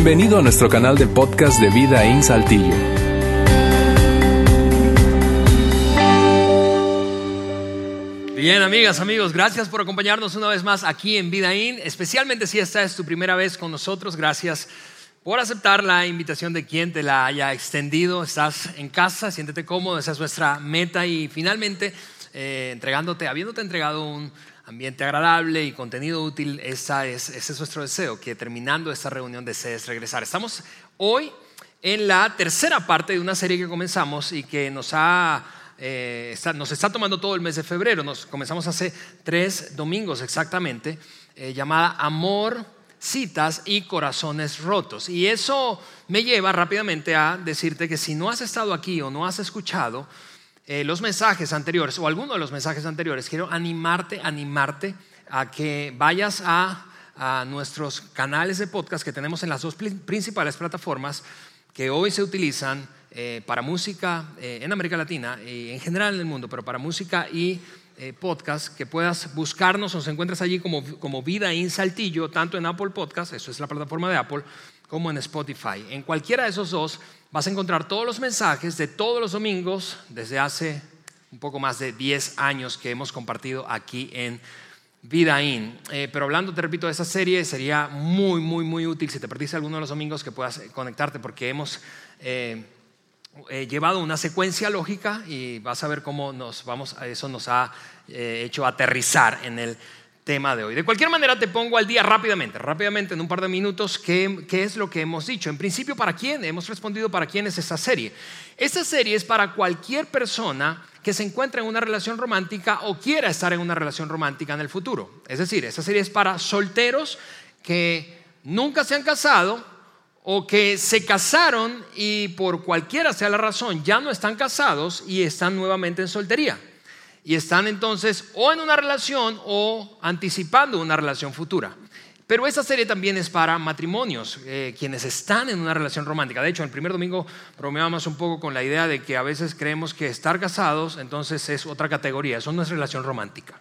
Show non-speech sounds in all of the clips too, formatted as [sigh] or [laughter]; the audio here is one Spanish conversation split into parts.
Bienvenido a nuestro canal de podcast de Vida en Saltillo. Bien, amigas, amigos, gracias por acompañarnos una vez más aquí en Vida In, especialmente si esta es tu primera vez con nosotros. Gracias por aceptar la invitación de quien te la haya extendido. Estás en casa, siéntete cómodo, esa es nuestra meta y finalmente eh, entregándote, habiéndote entregado un ambiente agradable y contenido útil, esa es, ese es nuestro deseo, que terminando esta reunión desees regresar. Estamos hoy en la tercera parte de una serie que comenzamos y que nos ha eh, está, nos está tomando todo el mes de febrero. Nos comenzamos hace tres domingos exactamente, eh, llamada Amor, citas y corazones rotos. Y eso me lleva rápidamente a decirte que si no has estado aquí o no has escuchado eh, los mensajes anteriores o alguno de los mensajes anteriores, quiero animarte, animarte a que vayas a, nuestros canales de podcast que tenemos en las dos principales plataformas que hoy se utilizan eh, para música eh, en América Latina y en general en el mundo, pero para música y podcast, que puedas buscarnos, nos encuentras allí como, como Vida en Saltillo, tanto en Apple Podcast, eso es la plataforma de Apple, como en Spotify. En cualquiera de esos dos vas a encontrar todos los mensajes de todos los domingos desde hace un poco más de 10 años que hemos compartido aquí en Vida In. Eh, pero hablando, te repito, de esa serie, sería muy, muy, muy útil si te perdiste alguno de los domingos que puedas conectarte porque hemos eh, eh, llevado una secuencia lógica y vas a ver cómo nos vamos, eso nos ha hecho aterrizar en el tema de hoy. De cualquier manera, te pongo al día rápidamente, rápidamente en un par de minutos, qué, qué es lo que hemos dicho. En principio, ¿para quién? Hemos respondido para quién es esta serie. Esta serie es para cualquier persona que se encuentre en una relación romántica o quiera estar en una relación romántica en el futuro. Es decir, esta serie es para solteros que nunca se han casado o que se casaron y por cualquiera sea la razón ya no están casados y están nuevamente en soltería y están entonces o en una relación o anticipando una relación futura. Pero esta serie también es para matrimonios, eh, quienes están en una relación romántica. De hecho, el primer domingo bromeábamos un poco con la idea de que a veces creemos que estar casados entonces es otra categoría, eso no es relación romántica.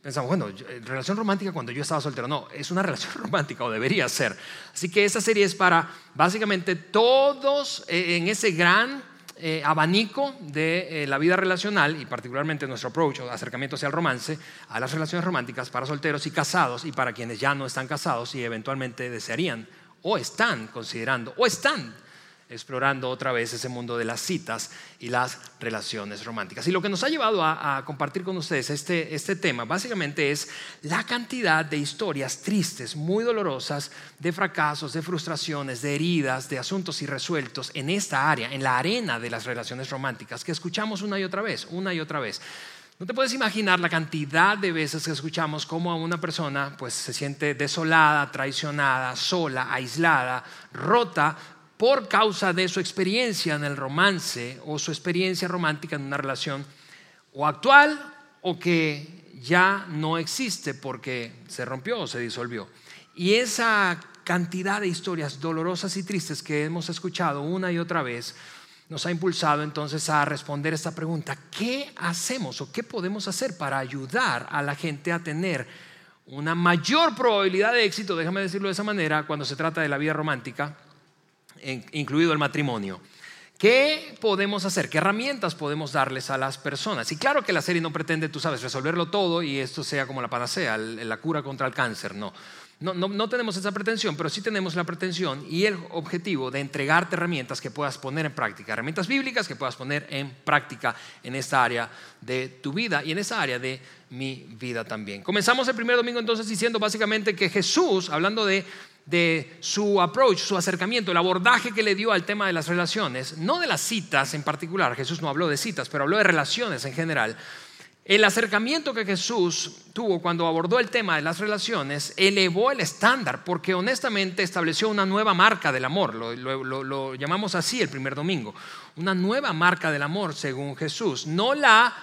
Pensamos, bueno, eh, relación romántica cuando yo estaba soltero. No, es una [laughs] relación romántica o debería ser. Así que esta serie es para básicamente todos eh, en ese gran eh, abanico de eh, la vida relacional y particularmente nuestro approach acercamiento hacia el romance, a las relaciones románticas para solteros y casados y para quienes ya no están casados y eventualmente desearían o están considerando o están explorando otra vez ese mundo de las citas y las relaciones románticas. Y lo que nos ha llevado a, compartir con ustedes este, este tema básicamente es la cantidad de historias tristes, muy dolorosas, de fracasos, de frustraciones, de heridas, de asuntos irresueltos en esta área, en la arena de las relaciones románticas, que escuchamos una y otra vez, una y otra vez. No te puedes imaginar la cantidad de veces que escuchamos cómo a una persona pues se siente desolada, traicionada, sola, aislada, rota por causa de su experiencia en el romance o su experiencia romántica en una relación o actual o que ya no existe porque se rompió o se disolvió. Y esa cantidad de historias dolorosas y tristes que hemos escuchado una y otra vez nos ha impulsado entonces a responder esta pregunta, ¿qué hacemos o qué podemos hacer para ayudar a la gente a tener una mayor probabilidad de éxito, déjame decirlo de esa manera, cuando se trata de la vida romántica? Incluido el matrimonio. ¿Qué podemos hacer? ¿Qué herramientas podemos darles a las personas? Y claro que la serie no pretende, tú sabes, resolverlo todo y esto sea como la panacea, la cura contra el cáncer, no. No, no, tenemos esa pretensión, pero sí tenemos la pretensión y el objetivo de entregarte herramientas que puedas poner en práctica, herramientas bíblicas que puedas poner en práctica en esta área de tu vida y en esa área de mi vida también. Comenzamos el primer domingo entonces diciendo básicamente que Jesús, hablando de de su approach, su acercamiento, el abordaje que le dio al tema de las relaciones, no de las citas en particular, Jesús no habló de citas, pero habló de relaciones en general. El acercamiento que Jesús tuvo cuando abordó el tema de las relaciones elevó el estándar porque honestamente estableció una nueva marca del amor, lo, llamamos así el primer domingo, una nueva marca del amor según Jesús, no la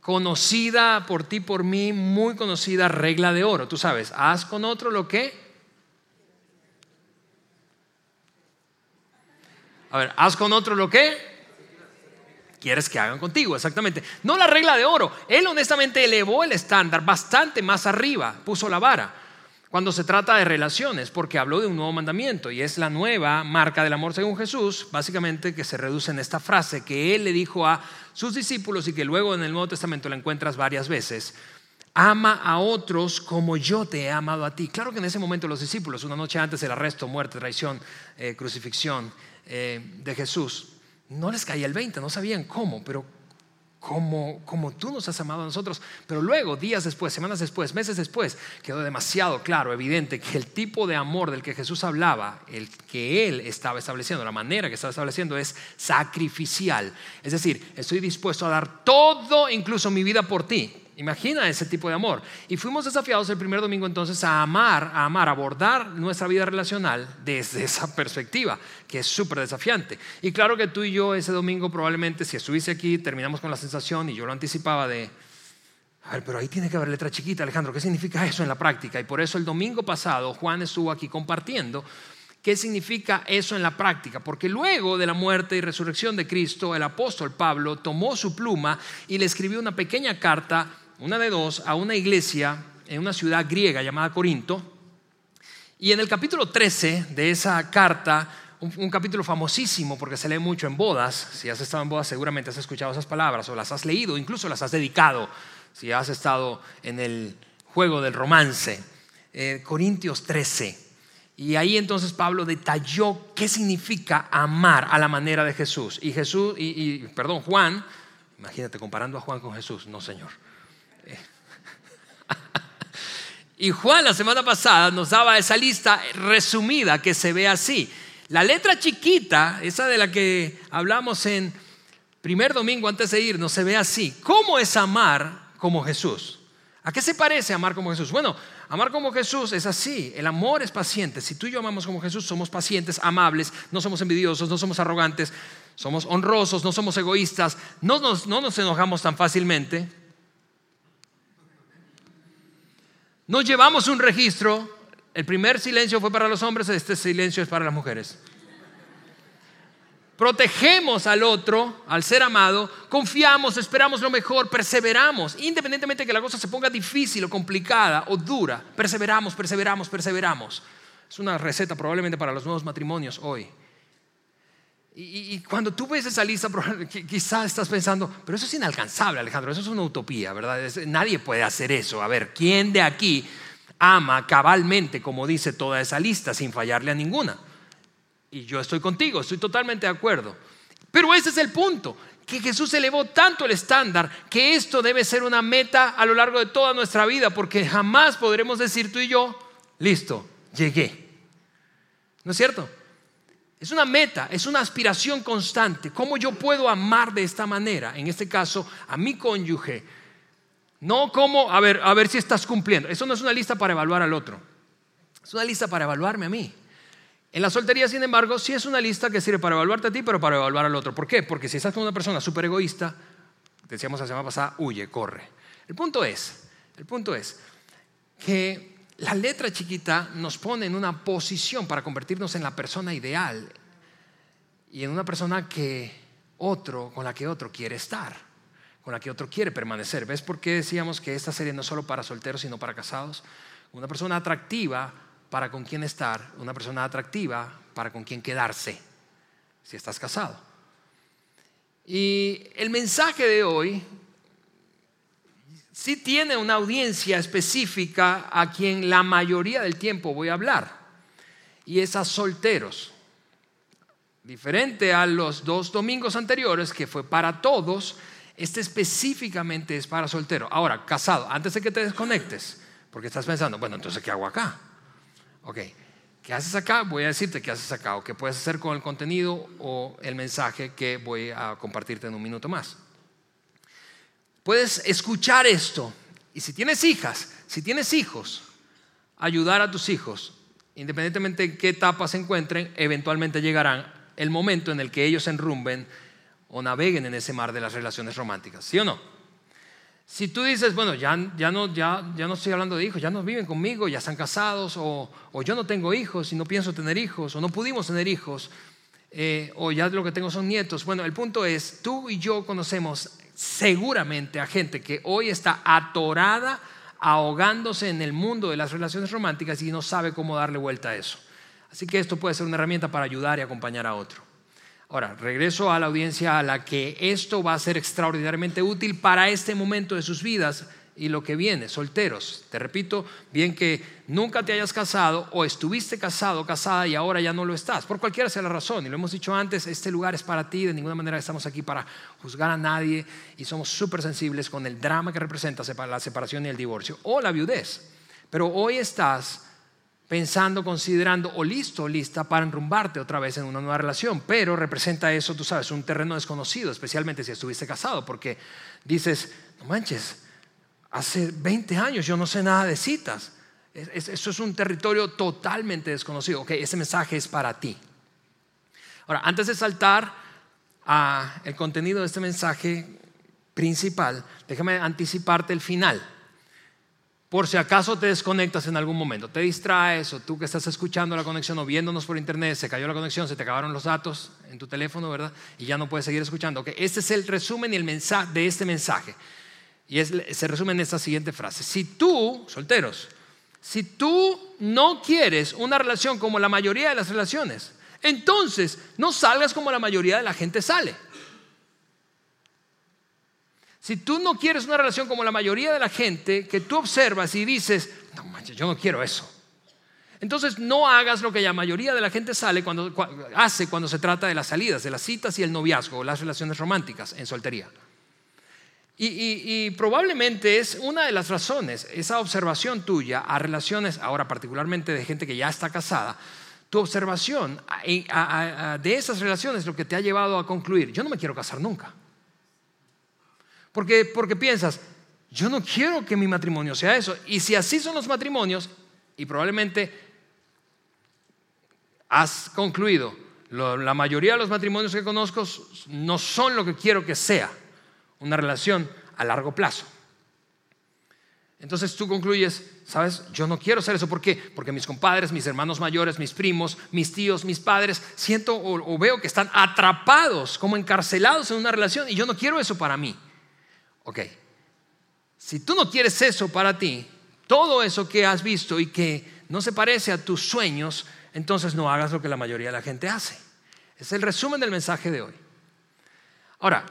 conocida por ti, por mí, muy conocida regla de oro, tú sabes, haz con otro lo que A ver, haz con otro lo que quieres que hagan contigo, exactamente. No la regla de oro. Él honestamente elevó el estándar bastante más arriba, puso la vara. cuando se trata de relaciones, porque habló de un nuevo mandamiento y es la nueva marca del amor según Jesús, básicamente que se reduce en esta frase que él le dijo a sus discípulos y que luego en el Nuevo Testamento la encuentras varias veces. Ama a otros como yo te he amado a ti. Claro que en ese momento los discípulos, una noche antes del arresto, muerte, traición, eh, crucifixión eh, de Jesús, no les caía el 20, no sabían cómo, pero como, como tú nos has amado a nosotros. Pero luego, días después, semanas después, meses después, quedó demasiado claro, evidente, que el tipo de amor del que Jesús hablaba, el que Él estaba estableciendo, la manera que estaba estableciendo es sacrificial. Es decir, estoy dispuesto a dar todo, incluso mi vida por ti. Imagina ese tipo de amor. Y fuimos desafiados el primer domingo entonces a amar, a amar, a abordar nuestra vida relacional desde esa perspectiva, que es súper desafiante. Y claro que tú y yo ese domingo probablemente, si estuviste aquí, terminamos con la sensación, y yo lo anticipaba de, a ver, pero ahí tiene que haber letra chiquita, Alejandro, ¿qué significa eso en la práctica? Y por eso el domingo pasado Juan estuvo aquí compartiendo ¿Qué significa eso en la práctica? Porque luego de la muerte y resurrección de Cristo, el apóstol Pablo tomó su pluma y le escribió una pequeña carta una de dos, a una iglesia en una ciudad griega llamada Corinto. Y en el capítulo 13 de esa carta, un, capítulo famosísimo porque se lee mucho en bodas, si has estado en bodas seguramente has escuchado esas palabras o las has leído, incluso las has dedicado, si has estado en el juego del romance. Eh, Corintios 13. Y ahí entonces Pablo detalló qué significa amar a la manera de Jesús. Y Jesús, y perdón, Juan, imagínate comparando a Juan con Jesús, no Señor. Y Juan la semana pasada nos daba esa lista resumida que se ve así. La letra chiquita, esa de la que hablamos en primer domingo antes de ir, no se ve así. ¿Cómo es amar como Jesús? ¿A qué se parece amar como Jesús? Bueno, amar como Jesús es así. El amor es paciente. Si tú y yo amamos como Jesús, somos pacientes, amables, no somos envidiosos, no somos arrogantes, somos honrosos, no somos egoístas, no nos, no nos enojamos tan fácilmente. Nos llevamos un registro. El primer silencio fue para los hombres, este silencio es para las mujeres. Protegemos al otro, al ser amado, confiamos, esperamos lo mejor, perseveramos, independientemente de que la cosa se ponga difícil o complicada o dura, perseveramos, perseveramos, perseveramos. Es una receta probablemente para los nuevos matrimonios hoy. Y, cuando tú ves esa lista, [laughs] quizás estás pensando, pero eso es inalcanzable, Alejandro, eso es una utopía, ¿verdad? nadie puede hacer eso. A ver, ¿quién de aquí ama cabalmente, como dice toda esa lista, sin fallarle a ninguna? Y yo estoy contigo, estoy totalmente de acuerdo. Pero ese es el punto, que Jesús elevó tanto el estándar que esto debe ser una meta a lo largo de toda nuestra vida, porque jamás podremos decir tú y yo, listo, llegué. ¿No es cierto? Es una meta, es una aspiración constante. ¿Cómo yo puedo amar de esta manera? En este caso, a mi cónyuge. No como, a ver, a ver si estás cumpliendo. Eso no es una lista para evaluar al otro. Es una lista para evaluarme a mí. En la soltería, sin embargo, sí es una lista que sirve para evaluarte a ti, pero para evaluar al otro. ¿Por qué? Porque si estás con una persona súper egoísta, decíamos la semana pasada, huye, corre. El punto es, el punto es que la letra chiquita nos pone en una posición para convertirnos en la persona ideal y en una persona que otro, con la que otro quiere estar, con la que otro quiere permanecer. ¿Ves por qué decíamos que esta serie no es solo para solteros, sino para casados? Una persona atractiva para con quien estar, una persona atractiva para con quien quedarse, si estás casado. Y el mensaje de hoy sí tiene una audiencia específica a quien la mayoría del tiempo voy a hablar, y es a solteros. Diferente a los dos domingos anteriores, que fue para todos, este específicamente es para solteros. Ahora, casado, antes de que te desconectes, porque estás pensando, bueno, entonces, ¿qué hago acá? Ok, ¿qué haces acá? Voy a decirte qué haces acá o qué puedes hacer con el contenido o el mensaje que voy a compartirte en un minuto más. Puedes escuchar esto y si tienes hijas, si tienes hijos, ayudar a tus hijos, independientemente en qué etapa se encuentren, eventualmente llegarán el momento en el que ellos enrumben o naveguen en ese mar de las relaciones románticas, ¿sí o no? Si tú dices, bueno, ya, no, ya no estoy hablando de hijos, ya no viven conmigo, ya están casados, o, o yo no tengo hijos y no pienso tener hijos, o no pudimos tener hijos, eh, o ya lo que tengo son nietos. Bueno, el punto es, tú y yo conocemos seguramente a gente que hoy está atorada ahogándose en el mundo de las relaciones románticas y no sabe cómo darle vuelta a eso. Así que esto puede ser una herramienta para ayudar y acompañar a otro. Ahora, regreso a la audiencia a la que esto va a ser extraordinariamente útil para este momento de sus vidas y lo que viene, solteros. Te repito, bien que nunca te hayas casado o estuviste casado, casada y ahora ya no lo estás, por cualquiera sea la razón. Y lo hemos dicho antes, este lugar es para ti, de ninguna manera estamos aquí para juzgar a nadie y somos súper sensibles con el drama que representa la separación y el divorcio o la viudez. Pero hoy estás pensando, considerando o listo lista para enrumbarte otra vez en una nueva relación, pero representa eso, tú sabes, un terreno desconocido, especialmente si estuviste casado, porque dices, no manches, hace 20 años yo no sé nada de citas, eso es un territorio totalmente desconocido, ok, ese mensaje es para ti. Ahora, antes de saltar a el contenido de este mensaje principal, déjame anticiparte el final por si acaso te desconectas en algún momento, te distraes o tú que estás escuchando la conexión o viéndonos por internet, se cayó la conexión, se te acabaron los datos en tu teléfono, ¿verdad? Y ya no puedes seguir escuchando. Okay, este es el resumen y el mensaje de este mensaje. Y se resume en esta siguiente frase. Si tú, solteros, si tú no quieres una relación como la mayoría de las relaciones, entonces no salgas como la mayoría de la gente sale. Si tú no quieres una relación como la mayoría de la gente, que tú observas y dices, no manches, yo no quiero eso. Entonces no hagas lo que la mayoría de la gente sale cuando, hace cuando se trata de las salidas, de las citas y el noviazgo, las relaciones románticas en soltería. y, probablemente es una de las razones, esa observación tuya a relaciones, ahora particularmente de gente que ya está casada, tu observación de esas relaciones lo que te ha llevado a concluir, yo no me quiero casar nunca. Porque, porque piensas, yo no quiero que mi matrimonio sea eso. Y si así son los matrimonios, y probablemente has concluido, la mayoría de los matrimonios que conozco no son lo que quiero que sea, una relación a largo plazo. Entonces tú concluyes, ¿sabes? Yo no quiero hacer eso. ¿Por qué? Porque mis compadres, mis hermanos mayores, mis primos, mis tíos, mis padres, siento o veo que están atrapados, como encarcelados en una relación y yo no quiero eso para mí. Ok, si tú no quieres eso para ti, todo eso que has visto y que no se parece a tus sueños, entonces no hagas lo que la mayoría de la gente hace. Es el resumen del mensaje de hoy. Ahora,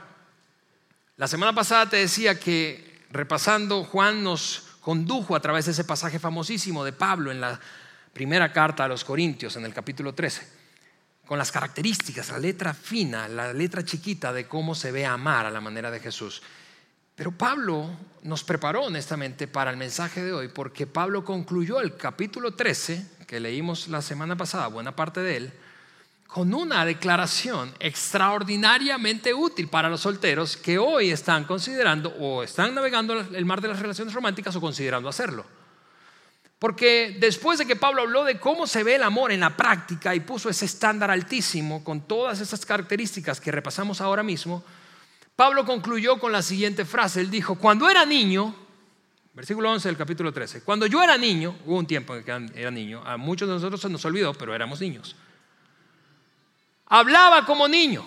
la semana pasada te decía que repasando, Juan nos condujo a través de ese pasaje famosísimo de Pablo en la primera carta a los Corintios, en el capítulo 13, con las características, la letra fina, la letra chiquita de cómo se ve amar a la manera de Jesús. Pero Pablo nos preparó honestamente para el mensaje de hoy porque Pablo concluyó el capítulo 13, que leímos la semana pasada, buena parte de él, con una declaración extraordinariamente útil para los solteros que hoy están considerando o están navegando el mar de las relaciones románticas o considerando hacerlo. Porque después de que Pablo habló de cómo se ve el amor en la práctica y puso ese estándar altísimo con todas esas características que repasamos ahora mismo, Pablo concluyó con la siguiente frase. Él dijo, cuando era niño, versículo 11 del capítulo 13, cuando yo era niño, hubo un tiempo en que era niño, a muchos de nosotros se nos olvidó, pero éramos niños. Hablaba como niño.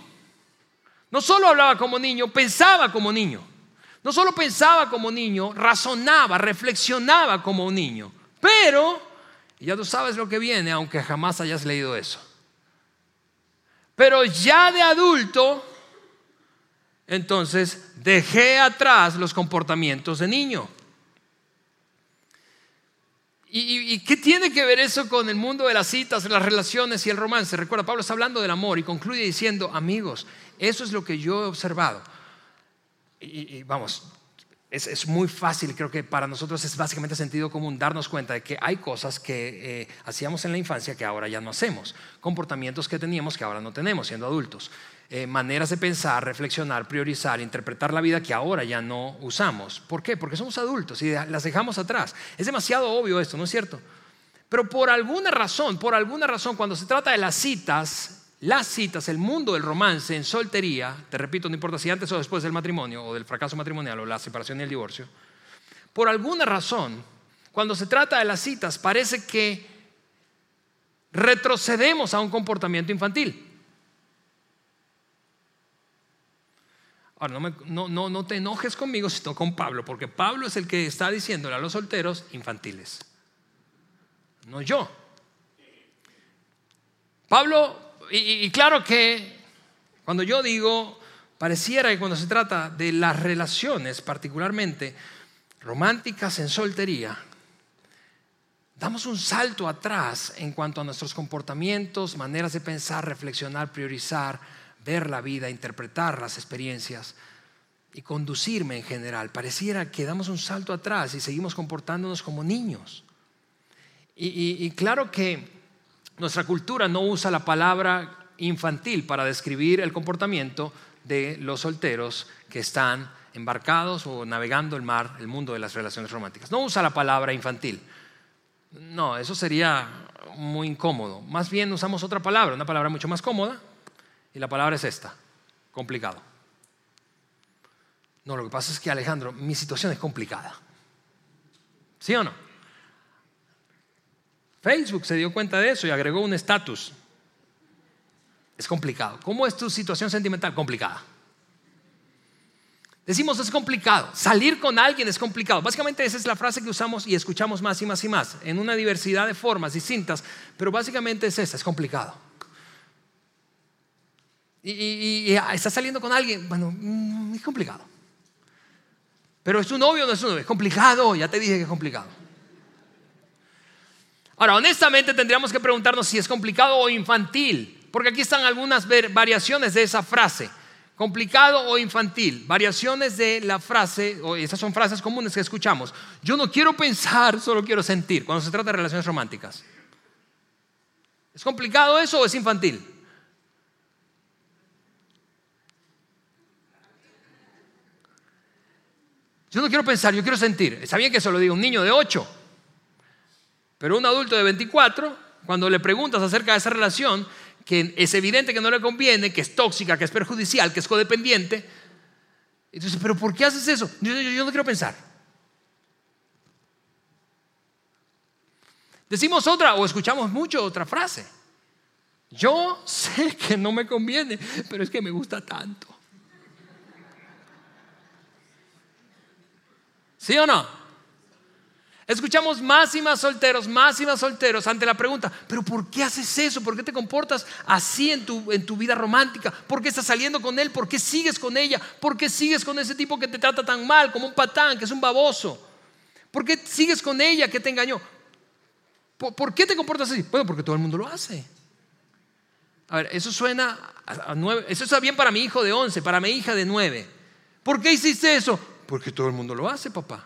No solo hablaba como niño, pensaba como niño. No solo pensaba como niño, razonaba, reflexionaba como un niño. Pero, y ya tú sabes lo que viene, aunque jamás hayas leído eso. Pero ya de adulto, entonces dejé atrás los comportamientos de niño. ¿Y, qué tiene que ver eso con el mundo de las citas, las relaciones y el romance? Recuerda, Pablo está hablando del amor y concluye diciendo, amigos, eso es lo que yo he observado. Y, vamos, es, muy fácil, creo que para nosotros es básicamente sentido común darnos cuenta de que hay cosas que eh, hacíamos en la infancia que ahora ya no hacemos, comportamientos que teníamos que ahora no tenemos siendo adultos. Eh, maneras de pensar, reflexionar, priorizar, interpretar la vida que ahora ya no usamos. ¿Por qué? Porque somos adultos y las dejamos atrás. Es demasiado obvio esto, ¿no es cierto? Pero por alguna razón, por alguna razón, cuando se trata de las citas, las citas, el mundo del romance en soltería, te repito, no importa si antes o después del matrimonio o del fracaso matrimonial o la separación y el divorcio, por alguna razón, cuando se trata de las citas, parece que retrocedemos a un comportamiento infantil. Ahora, no, no, no, te enojes conmigo, sino con Pablo, porque Pablo es el que está diciéndole a los solteros infantiles, no yo. Pablo, y, claro que cuando yo digo, pareciera que cuando se trata de las relaciones, particularmente románticas en soltería, damos un salto atrás en cuanto a nuestros comportamientos, maneras de pensar, reflexionar, priorizar ver la vida, interpretar las experiencias y conducirme en general. Pareciera que damos un salto atrás y seguimos comportándonos como niños. Y, claro que nuestra cultura no usa la palabra infantil para describir el comportamiento de los solteros que están embarcados o navegando el mar, el mundo de las relaciones románticas. No usa la palabra infantil. No, eso sería muy incómodo. Más bien usamos otra palabra, una palabra mucho más cómoda, y la palabra es esta, complicado. No, lo que pasa es que Alejandro, mi situación es complicada. ¿Sí o no? Facebook se dio cuenta de eso y agregó un estatus. Es complicado. ¿Cómo es tu situación sentimental? Complicada. Decimos es complicado. Salir con alguien es complicado. Básicamente esa es la frase que usamos y escuchamos más y más y más, en una diversidad de formas distintas, pero básicamente es esa, es complicado y, está saliendo con alguien, bueno, mm, es complicado. Pero es tu novio o no es tu novio, es complicado, ya te dije que es complicado. Ahora, honestamente tendríamos que preguntarnos si es complicado o infantil, porque aquí están algunas variaciones de esa frase. Complicado o infantil, variaciones de la frase, o esas son frases comunes que escuchamos. Yo no quiero pensar, solo quiero sentir, cuando se trata de relaciones románticas. ¿Es complicado eso o es infantil? Yo no quiero pensar, yo quiero sentir. Está bien que eso lo diga un niño de 8, pero un adulto de 24, cuando le preguntas acerca de esa relación, que es evidente que no le conviene, que es tóxica, que es perjudicial, que es codependiente, entonces, ¿pero por qué haces eso? Yo, yo no quiero pensar. Decimos otra o escuchamos mucho otra frase. Yo sé que no me conviene, pero es que me gusta tanto. ¿Sí o no? Escuchamos más y más solteros, más y más solteros ante la pregunta, pero ¿por qué haces eso? ¿Por qué te comportas así en tu, en tu vida romántica? ¿Por qué estás saliendo con él? ¿Por qué sigues con ella? ¿Por qué sigues con ese tipo que te trata tan mal, como un patán, que es un baboso? ¿Por qué sigues con ella que te engañó? ¿Por, qué te comportas así? Bueno, porque todo el mundo lo hace. A ver, eso suena a, nueve, eso está bien para mi hijo de once, para mi hija de nueve. ¿Por qué hiciste eso? Porque todo el mundo lo hace, papá.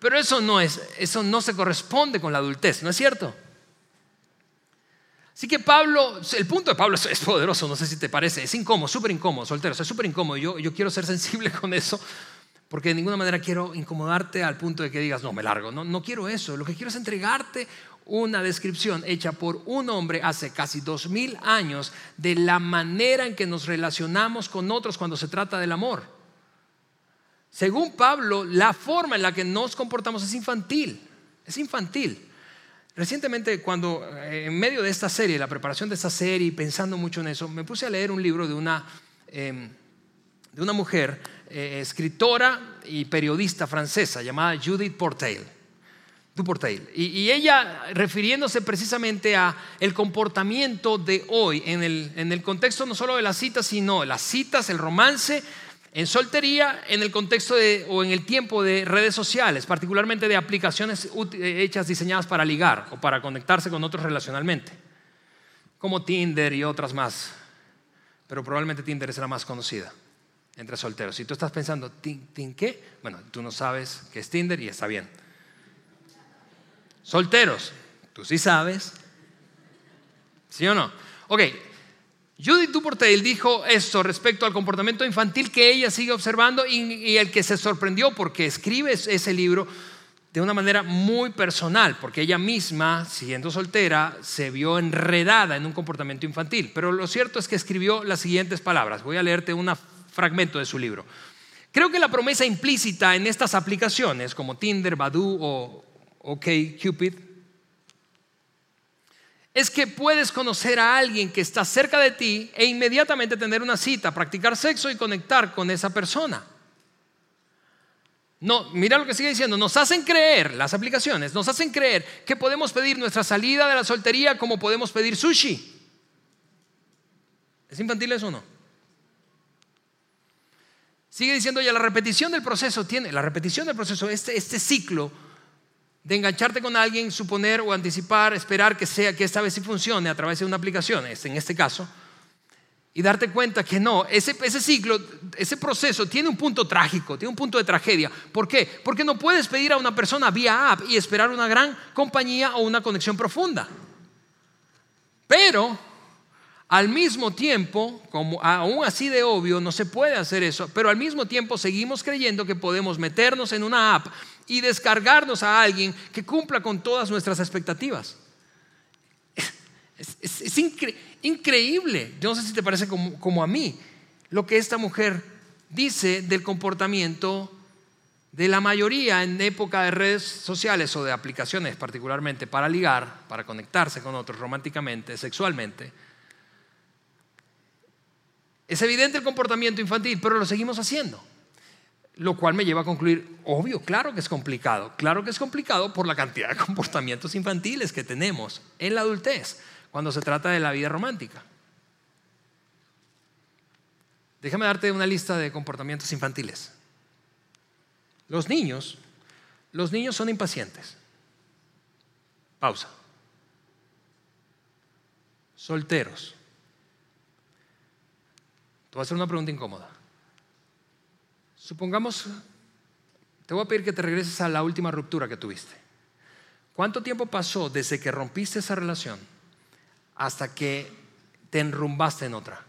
Pero eso no es, eso no se corresponde con la adultez, ¿no es cierto? Así que Pablo, el punto de Pablo es, poderoso, no sé si te parece, es incómodo, súper incómodo, soltero, es súper incómodo. Yo, yo quiero ser [laughs] sensible con eso, porque de ninguna manera quiero incomodarte al punto de que digas, no, me largo, no, no quiero eso. Lo que quiero es entregarte una descripción hecha por un hombre hace casi dos mil años de la manera en que nos relacionamos con otros cuando se trata del amor. Según Pablo, la forma en la que nos comportamos es infantil, es infantil. Recientemente, cuando eh, en medio de esta serie, la preparación de esta serie pensando mucho en eso, me puse a leer un libro de una, em, de una mujer, eh, escritora y periodista francesa llamada Judith Portail. Portail. Y, y, ella refiriéndose precisamente a el comportamiento de hoy en el, en el contexto no solo de las citas, sino las citas, el romance, en soltería, en el contexto de, o en el tiempo de redes sociales, particularmente de aplicaciones eh, hechas, diseñadas para ligar o para conectarse con otros relacionalmente, como Tinder y otras más. Pero probablemente Tinder es la más conocida entre solteros. Si tú estás pensando, ¿Tin, qué? Bueno, tú no sabes qué es Tinder y está bien. Solteros, tú sí sabes. ¿Sí o no? Ok, Judith Duportail dijo esto respecto al comportamiento infantil que ella sigue observando y, el que se sorprendió porque escribe ese libro de una manera muy personal, porque ella misma, siendo soltera, se vio enredada en un comportamiento infantil. Pero lo cierto es que escribió las siguientes palabras. Voy a leerte un fragmento de su libro. Creo que la promesa implícita en estas aplicaciones como Tinder, Badoo o OkCupid es que puedes conocer a alguien que está cerca de ti e inmediatamente tener una cita, practicar sexo y conectar con esa persona. No, mira lo que sigue diciendo, nos hacen creer, las aplicaciones, nos hacen creer que podemos pedir nuestra salida de la soltería como podemos pedir sushi. ¿Es infantil eso o no? Sigue diciendo ya la repetición del proceso tiene, la repetición del proceso, este, este ciclo de engancharte con alguien, suponer o anticipar, esperar que sea que esta vez sí funcione a través de una aplicación, en este caso, y darte cuenta que no, ese, ese ciclo, ese proceso tiene un punto trágico, tiene un punto de tragedia. ¿Por qué? Porque no puedes pedir a una persona vía app y esperar una gran compañía o una conexión profunda. Pero al mismo tiempo, como aún así de obvio, no se puede hacer eso, pero al mismo tiempo seguimos creyendo que podemos meternos en una app y descargarnos a alguien que cumpla con todas nuestras expectativas. Es, increíble, yo no sé si te parece como, como a mí, lo que esta mujer dice del comportamiento de la mayoría en época de redes sociales o de aplicaciones particularmente para ligar, para conectarse con otros románticamente, sexualmente es evidente el comportamiento infantil, pero lo seguimos haciendo. Lo cual me lleva a concluir, obvio, claro que es complicado. Claro que es complicado por la cantidad de [laughs] comportamientos infantiles que tenemos en la adultez cuando se trata de la vida romántica. Déjame darte una lista de comportamientos infantiles. Los niños, los niños son impacientes. Pausa. Solteros voy a hacer una pregunta incómoda. Supongamos, te voy a pedir que te regreses a la última ruptura que tuviste. ¿Cuánto tiempo pasó desde que rompiste esa relación hasta que te enrumbaste en otra?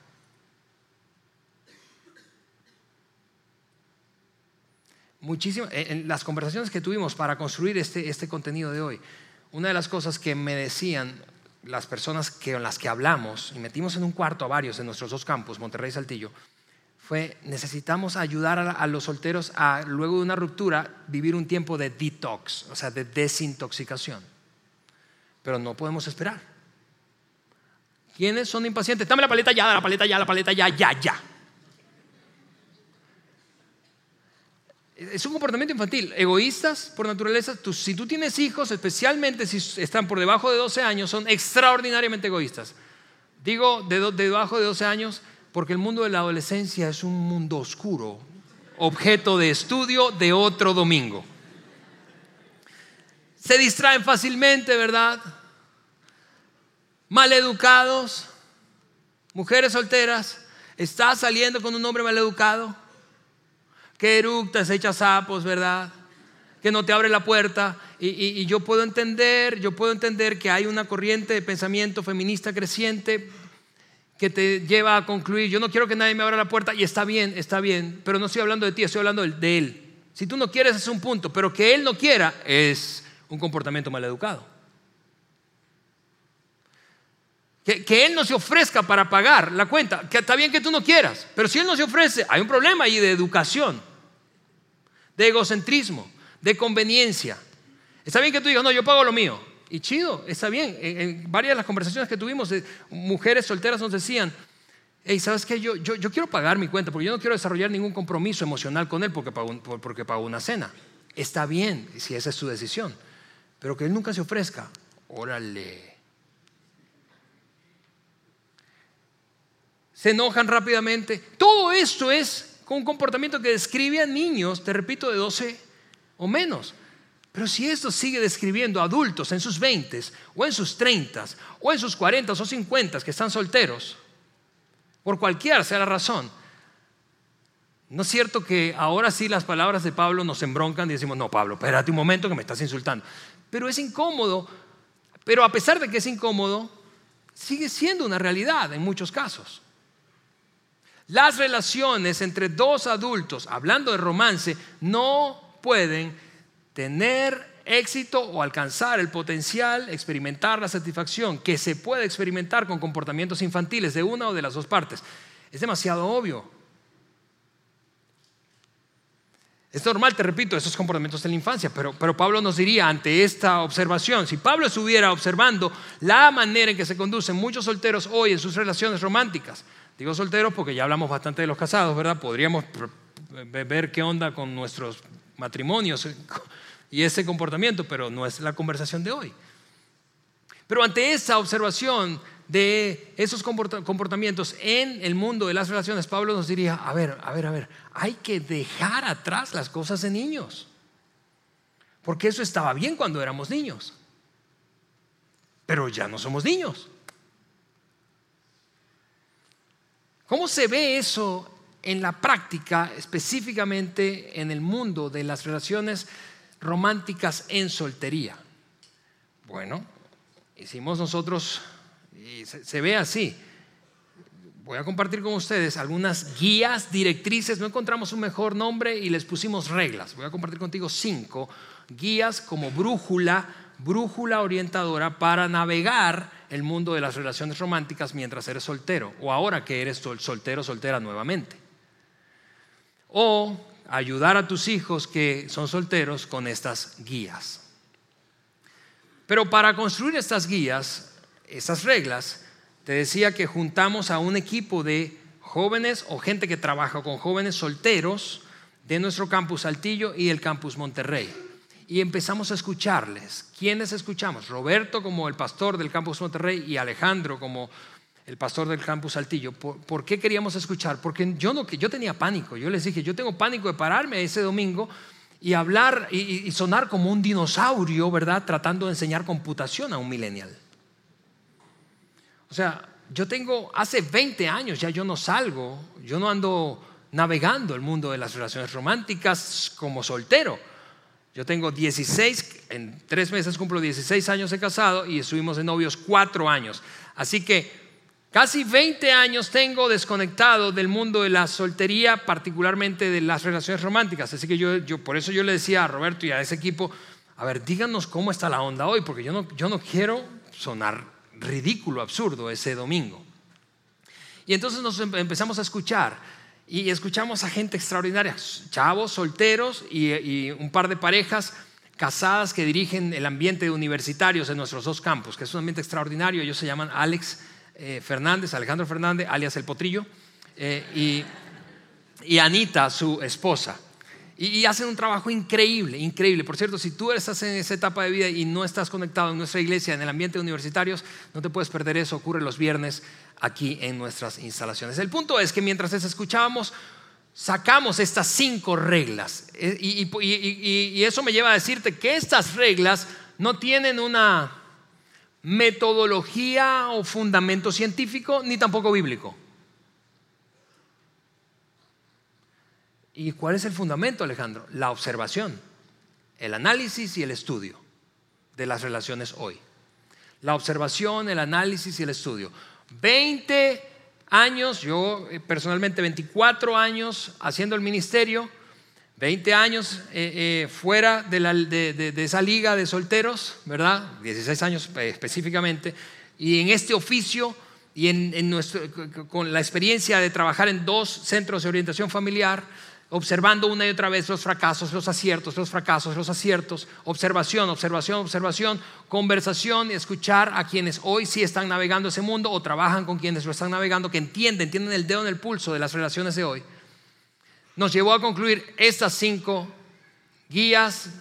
Muchísimo, en las conversaciones que tuvimos para construir este, este contenido de hoy, una de las cosas que me decían las personas que, con las que hablamos y metimos en un cuarto a varios de nuestros dos campus, Monterrey y Saltillo, fue necesitamos ayudar a, los solteros a, luego de una ruptura, vivir un tiempo de detox, o sea, de desintoxicación. Pero no podemos esperar. ¿Quiénes son impacientes? Dame la paleta ya, la paleta ya, la paleta ya, ya, ya. Es un comportamiento infantil. Egoístas por naturaleza. si tú tienes hijos, especialmente si están por debajo de 12 años, son extraordinariamente egoístas. Digo de debajo de 12 años porque el mundo de la adolescencia es un mundo oscuro, objeto de estudio de otro domingo. Se distraen fácilmente, ¿verdad? Maleducados, mujeres solteras. ¿Estás saliendo con un hombre maleducado? que eructas, echas sapos, ¿verdad? Que no te abre la puerta. Y, yo puedo entender, yo puedo entender que hay una corriente de pensamiento feminista creciente que te lleva a concluir, yo no quiero que nadie me abra la puerta, y está bien, está bien, pero no estoy hablando de ti, estoy hablando de él. Si tú no quieres es un punto, pero que él no quiera es un comportamiento mal educado. Que, que, Él no se ofrezca para pagar la cuenta, que está bien que tú no quieras, pero si Él no se ofrece, hay un problema ahí de educación de egocentrismo, de conveniencia. Está bien que tú digas, no, yo pago lo mío. Y chido, está bien. En, varias de las conversaciones que tuvimos, mujeres solteras nos decían, hey, ¿sabes qué? Yo, yo, yo, quiero pagar mi cuenta porque yo no quiero desarrollar ningún compromiso emocional con él porque pago, porque pago una cena. Está bien, si esa es su decisión. Pero que él nunca se ofrezca, órale. Se enojan rápidamente. Todo esto es con un comportamiento que describe a niños, te repito, de 12 o menos. Pero si esto sigue describiendo adultos en sus 20 o en sus 30 o en sus 40 o 50 que están solteros, por cualquiera sea la razón, ¿no es cierto que ahora sí las palabras de Pablo nos embroncan y decimos, no, Pablo, espérate un momento que me estás insultando? Pero es incómodo, pero a pesar de que es incómodo, sigue siendo una realidad en muchos casos. Las relaciones entre dos adultos, hablando de romance, no pueden tener éxito o alcanzar el potencial, experimentar la satisfacción que se puede experimentar con comportamientos infantiles de una o de las dos partes. Es demasiado obvio. Es normal, te repito, esos comportamientos de la infancia, pero, pero Pablo nos diría ante esta observación, si Pablo estuviera observando la manera en que se conducen muchos solteros hoy en sus relaciones románticas, digo solteros porque ya hablamos bastante de los casados, ¿verdad? Podríamos ver qué onda con nuestros matrimonios y ese comportamiento, pero no es la conversación de hoy. Pero ante esa observación de esos comportamientos en el mundo de las relaciones, Pablo nos diría, a ver, a ver, a ver, hay que dejar atrás las cosas de niños. Porque eso estaba bien cuando éramos niños. Pero ya no somos niños. ¿Cómo se ve eso en la práctica, específicamente en el mundo de las relaciones románticas en soltería? Bueno, hicimos nosotros, y se, ve así, voy a compartir con ustedes algunas guías, directrices, no encontramos un mejor nombre y les pusimos reglas. Voy a compartir contigo cinco guías como brújula, brújula orientadora para navegar el mundo de las relaciones románticas mientras eres soltero o ahora que eres soltero, soltera nuevamente. O ayudar a tus hijos que son solteros con estas guías. Pero para construir estas guías, estas reglas, te decía que juntamos a un equipo de jóvenes o gente que trabaja con jóvenes solteros de nuestro campus Saltillo y el campus Monterrey. Y empezamos a escucharles. ¿Quiénes escuchamos? Roberto como el pastor del campus Monterrey y Alejandro como el pastor del campus Saltillo. ¿Por, qué queríamos escuchar? Porque yo, no, yo tenía pánico. Yo les dije, yo tengo pánico de pararme ese domingo y hablar y, sonar como un dinosaurio, ¿verdad? Tratando de enseñar computación a un millennial. O sea, yo tengo, hace 20 años ya yo no salgo, yo no ando navegando el mundo de las relaciones románticas como soltero. Yo tengo 16, en tres meses cumplo 16 años de casado y estuvimos de novios cuatro años. Así que Casi 20 años tengo desconectado del mundo de la soltería, particularmente de las relaciones románticas. Así que yo, por eso yo le decía a Roberto y a ese equipo, a ver, díganos cómo está la onda hoy, porque yo no, yo no quiero sonar ridículo, absurdo ese domingo. Y entonces nos empezamos a escuchar y escuchamos a gente extraordinaria, chavos, solteros y, un par de parejas casadas que dirigen el ambiente de universitarios en nuestros dos campos, que es un ambiente extraordinario. Ellos se llaman Alex eh, Fernández, Alejandro Fernández, alias El Potrillo, eh, y, Anita, su esposa. Y, hacen un trabajo increíble, increíble. Por cierto, si tú estás en esa etapa de vida y no estás conectado en nuestra iglesia, en el ambiente de universitarios, no te puedes perder eso. Ocurre los viernes aquí en nuestras instalaciones. El punto es que mientras les escuchábamos, sacamos estas cinco reglas. Eh, y, eso me lleva a decirte que estas reglas no tienen una metodología o fundamento científico, ni tampoco bíblico. ¿Y cuál es el fundamento, Alejandro? La observación, el análisis y el estudio de las relaciones hoy. La observación, el análisis y el estudio. 20 años, yo eh, personalmente 24 años haciendo el ministerio, 20 años eh, eh, fuera de, esa liga de solteros, ¿verdad? 16 años eh, específicamente, y en este oficio y con la experiencia de trabajar en dos centros de orientación familiar, observando una y otra vez los fracasos, los aciertos, los fracasos, los aciertos, observación, observación, observación, conversación escuchar a quienes hoy sí están navegando ese mundo o trabajan con quienes lo están navegando, que entienden, tienen el dedo en el pulso de las relaciones de hoy nos llevó a concluir estas cinco guías,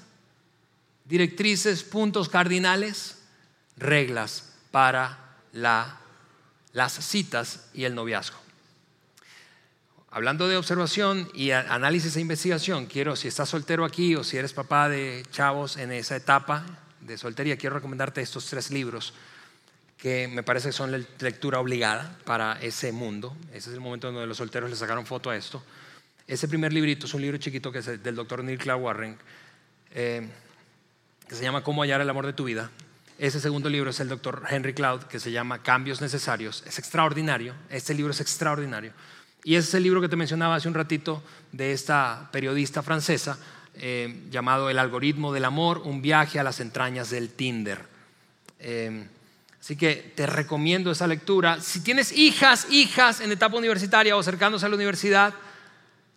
directrices, puntos cardinales, reglas para las citas y el noviazgo. Hablando de observación y análisis e investigación, quiero, si estás soltero aquí o si eres papá de chavos en esa etapa de soltería, quiero recomendarte estos tres libros que me parece que son lectura obligada para ese mundo. Ese es el momento donde los solteros le sacaron foto a esto. Ese primer librito es un libro chiquito que es del doctor Neil Clark Warren, eh, que se llama Cómo hallar el amor de tu vida. Ese segundo libro es el doctor Henry Cloud, que se llama Cambios Necesarios. Es extraordinario, este libro es extraordinario. Y ese es el libro que te mencionaba hace un ratito de esta periodista francesa eh, llamado El algoritmo del amor, un viaje a las entrañas del Tinder. Eh, así que te recomiendo esa lectura. Si tienes hijas, hijas en etapa universitaria o acercándose a la universidad,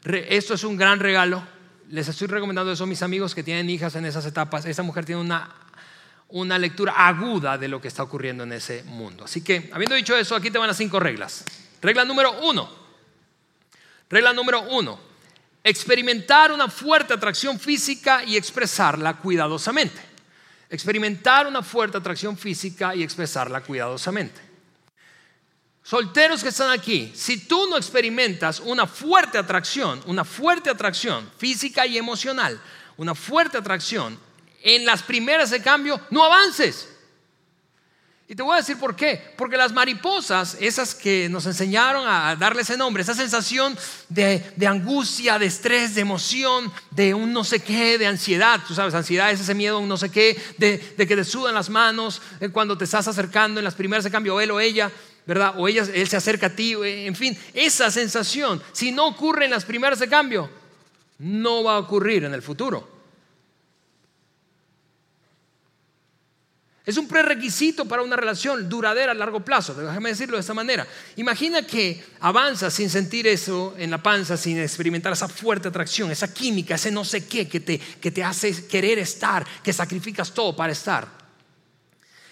esto es un gran regalo. les estoy recomendando eso a mis amigos que tienen hijas en esas etapas. Esa mujer tiene una, una lectura aguda de lo que está ocurriendo en ese mundo. Así que, habiendo dicho eso, aquí te van las cinco reglas. Regla número uno. Regla número uno. Experimentar una fuerte atracción física y expresarla cuidadosamente. Experimentar una fuerte atracción física y expresarla cuidadosamente. Solteros que están aquí, si tú no experimentas una fuerte atracción, una fuerte atracción física y emocional, una fuerte atracción en las primeras de cambio, no avances. Y te voy a decir por qué. Porque las mariposas, esas que nos enseñaron a darle ese nombre, esa sensación de, angustia, de estrés, de emoción, de un no sé qué, de ansiedad. Tú sabes, ansiedad es ese miedo a un no sé qué, de, de que te sudan las manos eh, cuando te estás acercando en las primeras de cambio, él o ella. ¿Verdad? O ella, él se acerca a ti, en fin, esa sensación, si no ocurre en las primeras de cambio, no va a ocurrir en el futuro. Es un prerequisito para una relación duradera a largo plazo. Déjame decirlo de esta manera. Imagina que avanzas sin sentir eso en la panza, sin experimentar esa fuerte atracción, esa química, ese no sé qué que te, que te hace querer estar, que sacrificas todo para estar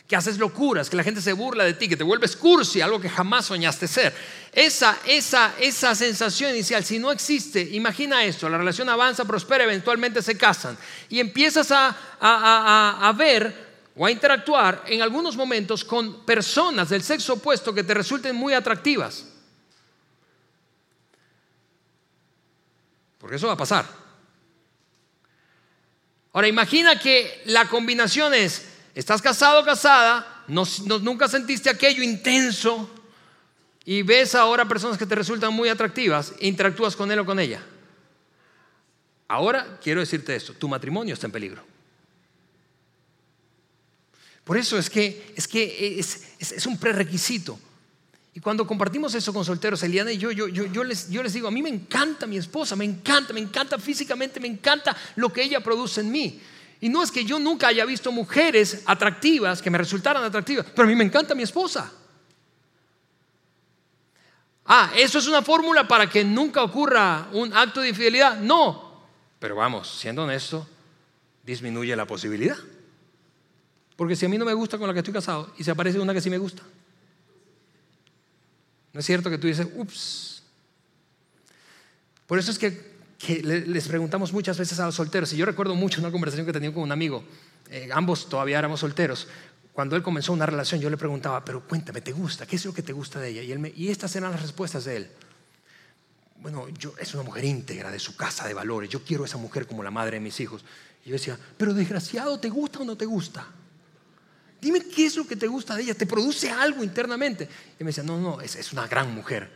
que haces locuras, que la gente se burla de ti, que te vuelves cursi, algo que jamás soñaste ser. Esa, esa, esa sensación inicial, si no existe, imagina esto, la relación avanza, prospera, eventualmente se casan y empiezas a, a, a, ver o a interactuar en algunos momentos con personas del sexo opuesto que te resulten muy atractivas. Porque eso va a pasar. Ahora imagina que la combinación es Estás casado casada, nunca sentiste aquello intenso y ves ahora personas que te resultan muy atractivas interactúas con él o con ella. Ahora quiero decirte esto, tu matrimonio está en peligro. Por eso es que es, que es, un prerequisito. Y cuando compartimos eso con solteros, Eliana y yo, yo, yo, yo, les, yo les digo, a mí me encanta mi esposa, me encanta, me encanta físicamente, me encanta lo que ella produce en mí. Y no es que yo nunca haya visto mujeres atractivas que me resultaran atractivas, pero a mí me encanta mi esposa. Ah, ¿eso es una fórmula para que nunca ocurra un acto de infidelidad? No. Pero vamos, siendo honesto, disminuye la posibilidad. Porque si a mí no me gusta con la que estoy casado y se aparece una que sí me gusta, ¿no es cierto que tú dices, ups? Por eso es que que les preguntamos muchas veces a los solteros, y yo recuerdo mucho una conversación que tenía con un amigo, eh, ambos todavía éramos solteros, cuando él comenzó una relación yo le preguntaba, pero cuéntame, ¿te gusta? ¿Qué es lo que te gusta de ella? Y, estas eran las respuestas de él. Bueno, yo, es una mujer íntegra de su casa de valores, yo quiero a esa mujer como la madre de mis hijos. Y yo decía, pero desgraciado, ¿te gusta o no te gusta? Dime qué es lo que te gusta de ella, ¿te produce algo internamente? Y me decía, no, no, es, es una gran mujer.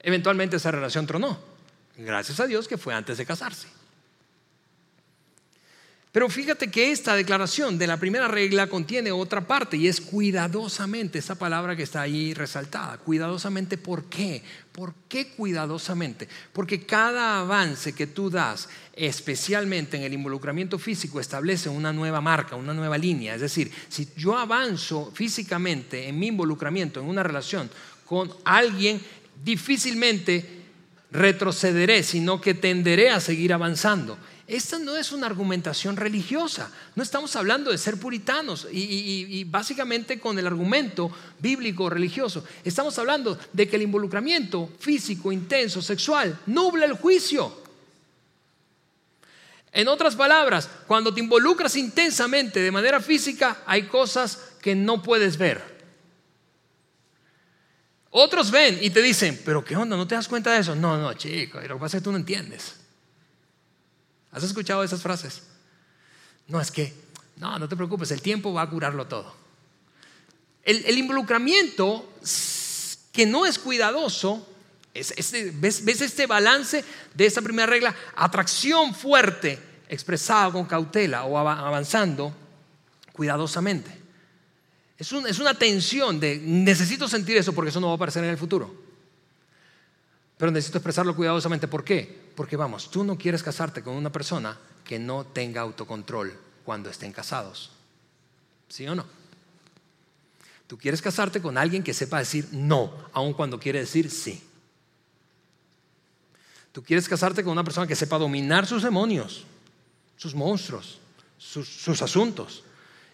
Eventualmente esa relación tronó. Gracias a Dios que fue antes de casarse. Pero fíjate que esta declaración de la primera regla contiene otra parte y es cuidadosamente, esa palabra que está ahí resaltada. Cuidadosamente, ¿por qué? ¿Por qué cuidadosamente? Porque cada avance que tú das, especialmente en el involucramiento físico, establece una nueva marca, una nueva línea. Es decir, si yo avanzo físicamente en mi involucramiento, en una relación con alguien, difícilmente retrocederé, sino que tenderé a seguir avanzando. Esta no es una argumentación religiosa, no estamos hablando de ser puritanos y, básicamente con el argumento bíblico religioso, estamos hablando de que el involucramiento físico, intenso, sexual, nubla el juicio. En otras palabras, cuando te involucras intensamente de manera física, hay cosas que no puedes ver. Otros ven y te dicen, pero ¿qué onda? ¿No te das cuenta de eso? No, no, chico, lo que pasa es que tú no entiendes. ¿Has escuchado esas frases? No, es que, no, no te preocupes, el tiempo va a curarlo todo. El, involucramiento que no es cuidadoso, es, ¿ves, ¿ves este balance de esta primera regla? Atracción fuerte, expresada con cautela o avanzando cuidadosamente. Es, una tensión de necesito sentir eso porque eso no va a aparecer en el futuro. Pero necesito expresarlo cuidadosamente. ¿Por qué? Porque vamos, tú no quieres casarte con una persona que no tenga autocontrol cuando estén casados. ¿Sí o no? Tú quieres casarte con alguien que sepa decir no, aun cuando quiere decir sí. Tú quieres casarte con una persona que sepa dominar sus demonios, sus monstruos, sus, asuntos.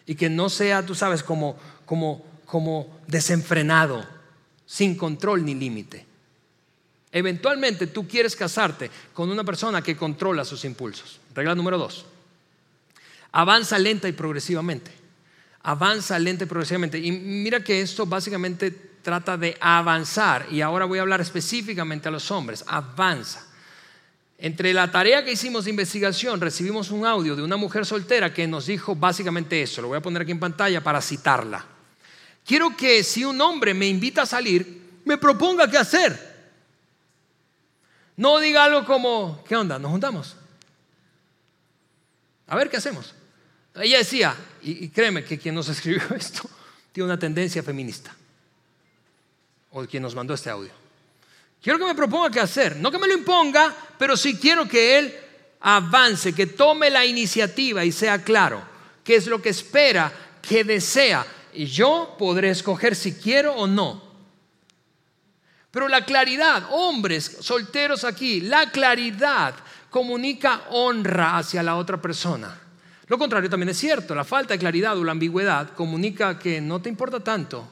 Y que no sea, tú sabes, como, como, como desenfrenado, sin control ni límite. Eventualmente tú quieres casarte con una persona que controla sus impulsos. Regla número dos. Avanza lenta y progresivamente. Avanza lenta y progresivamente. Y mira que esto básicamente trata de avanzar. Y ahora voy a hablar específicamente a los hombres. Avanza. Entre la tarea que hicimos de investigación, recibimos un audio de una mujer soltera que nos dijo básicamente eso. Lo voy a poner aquí en pantalla para citarla. Quiero que si un hombre me invita a salir, me proponga qué hacer. No diga algo como, ¿qué onda? ¿Nos juntamos? A ver qué hacemos. Ella decía, y, créeme que quien nos [laughs] escribió esto tiene una tendencia feminista, o quien nos mandó este audio. Quiero que me proponga qué hacer. No que me lo imponga, pero sí quiero que él avance, que tome la iniciativa y sea claro qué es lo que espera, qué desea. Y yo podré escoger si quiero o no. Pero la claridad, hombres solteros aquí, la claridad comunica honra hacia la otra persona. Lo contrario también es cierto, la falta de claridad o la ambigüedad comunica que no te importa tanto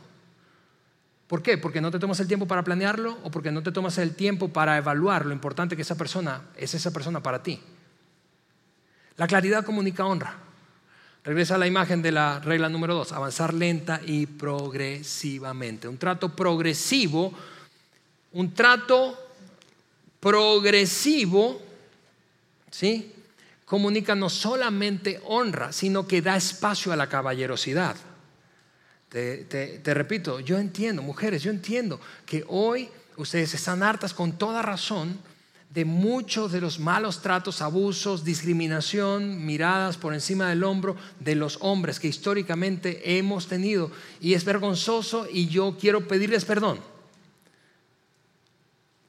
¿Por qué? Porque no te tomas el tiempo para planearlo o porque no te tomas el tiempo para evaluar lo importante que esa persona es esa persona para ti. La claridad comunica honra. Regresa a la imagen de la regla número dos, avanzar lenta y progresivamente. Un trato progresivo, un trato progresivo, ¿sí? Comunica no solamente honra, sino que da espacio a la caballerosidad. Te, repito, yo entiendo, mujeres, yo entiendo que hoy ustedes están hartas con toda razón de muchos de los malos tratos, abusos, discriminación, miradas por encima del hombro de los hombres que históricamente hemos tenido. Y es vergonzoso y yo quiero pedirles perdón.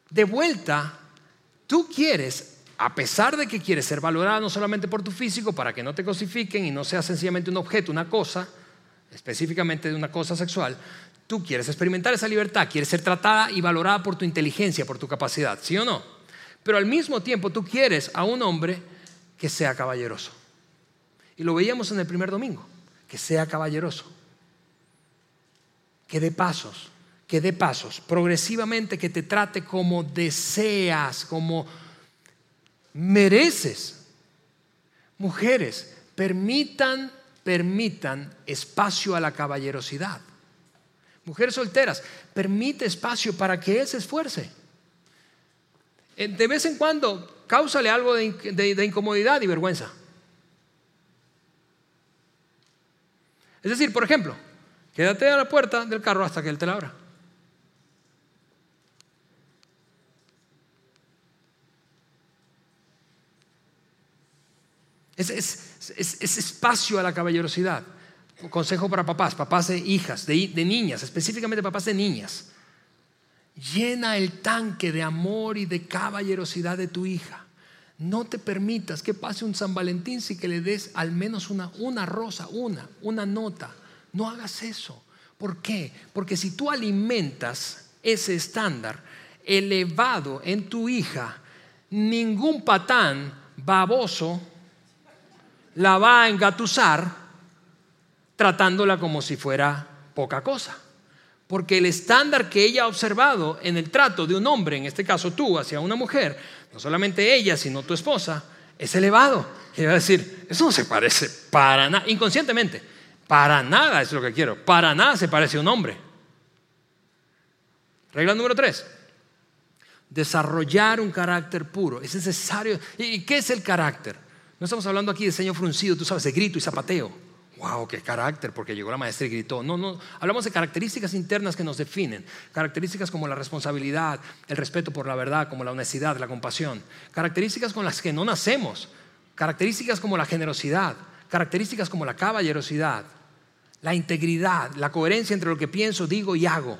De vuelta, tú quieres, a pesar de que quieres ser valorada no solamente por tu físico, para que no te cosifiquen y no seas sencillamente un objeto, una cosa, específicamente de una cosa sexual, tú quieres experimentar esa libertad, quieres ser tratada y valorada por tu inteligencia, por tu capacidad, ¿sí o no? Pero al mismo tiempo tú quieres a un hombre que sea caballeroso. Y lo veíamos en el primer domingo, que sea caballeroso, que dé pasos, que dé pasos, progresivamente que te trate como deseas, como mereces. Mujeres, permitan permitan espacio a la caballerosidad. Mujeres solteras, permite espacio para que él se esfuerce. De vez en cuando, cáusale algo de, incomodidad y vergüenza. Es decir, por ejemplo, quédate a la puerta del carro hasta que él te la abra. Es, es, es, espacio a la caballerosidad. consejo para papás, papás de hijas, de, niñas, específicamente papás de niñas. Llena el tanque de amor y de caballerosidad de tu hija. No te permitas que pase un San Valentín sin que le des al menos una, una rosa, una, una nota. No hagas eso. ¿Por qué? Porque si tú alimentas ese estándar elevado en tu hija, ningún patán baboso la va a engatusar tratándola como si fuera poca cosa. Porque el estándar que ella ha observado en el trato de un hombre, en este caso tú, hacia una mujer, no solamente ella, sino tu esposa, es elevado. Y va a decir, eso no se parece para nada, inconscientemente, para nada es lo que quiero, para nada se parece a un hombre. Regla número tres, desarrollar un carácter puro. Es necesario. ¿Y qué es el carácter? No estamos hablando aquí de ceño fruncido, tú sabes, de grito y zapateo. Wow, qué carácter, porque llegó la maestra y gritó. No, no, hablamos de características internas que nos definen. Características como la responsabilidad, el respeto por la verdad, como la honestidad, la compasión. Características con las que no nacemos. Características como la generosidad. Características como la caballerosidad, la integridad, la coherencia entre lo que pienso, digo y hago.